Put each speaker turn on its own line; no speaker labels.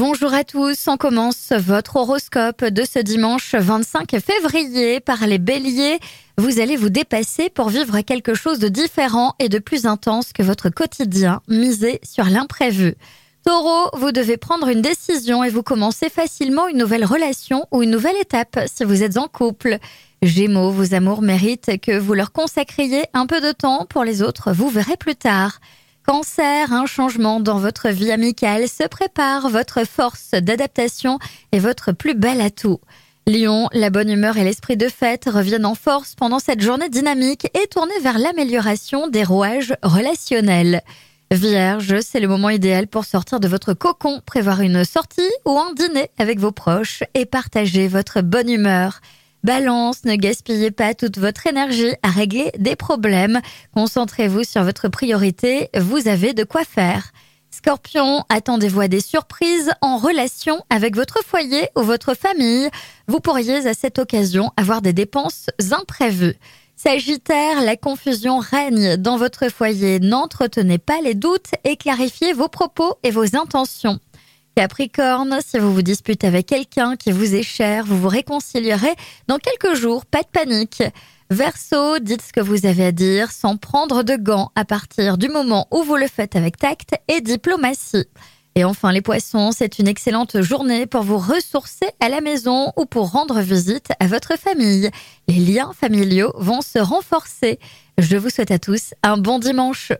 Bonjour à tous, on commence votre horoscope de ce dimanche 25 février par les béliers. Vous allez vous dépasser pour vivre quelque chose de différent et de plus intense que votre quotidien, misez sur l'imprévu. Taureau, vous devez prendre une décision et vous commencez facilement une nouvelle relation ou une nouvelle étape si vous êtes en couple. Gémeaux, vos amours méritent que vous leur consacriez un peu de temps pour les autres, vous verrez plus tard. Cancer, un changement dans votre vie amicale se prépare, votre force d'adaptation est votre plus bel atout. Lion, la bonne humeur et l'esprit de fête reviennent en force pendant cette journée dynamique et tournée vers l'amélioration des rouages relationnels. Vierge, c'est le moment idéal pour sortir de votre cocon, prévoir une sortie ou un dîner avec vos proches et partager votre bonne humeur. Balance, ne gaspillez pas toute votre énergie à régler des problèmes. Concentrez-vous sur votre priorité, vous avez de quoi faire. Scorpion, attendez-vous à des surprises en relation avec votre foyer ou votre famille. Vous pourriez à cette occasion avoir des dépenses imprévues. Sagittaire, la confusion règne dans votre foyer. N'entretenez pas les doutes et clarifiez vos propos et vos intentions. Capricorne, si vous vous disputez avec quelqu'un qui vous est cher, vous vous réconcilierez dans quelques jours, pas de panique. Verseau, dites ce que vous avez à dire sans prendre de gants à partir du moment où vous le faites avec tact et diplomatie. Et enfin les poissons, c'est une excellente journée pour vous ressourcer à la maison ou pour rendre visite à votre famille. Les liens familiaux vont se renforcer. Je vous souhaite à tous un bon dimanche.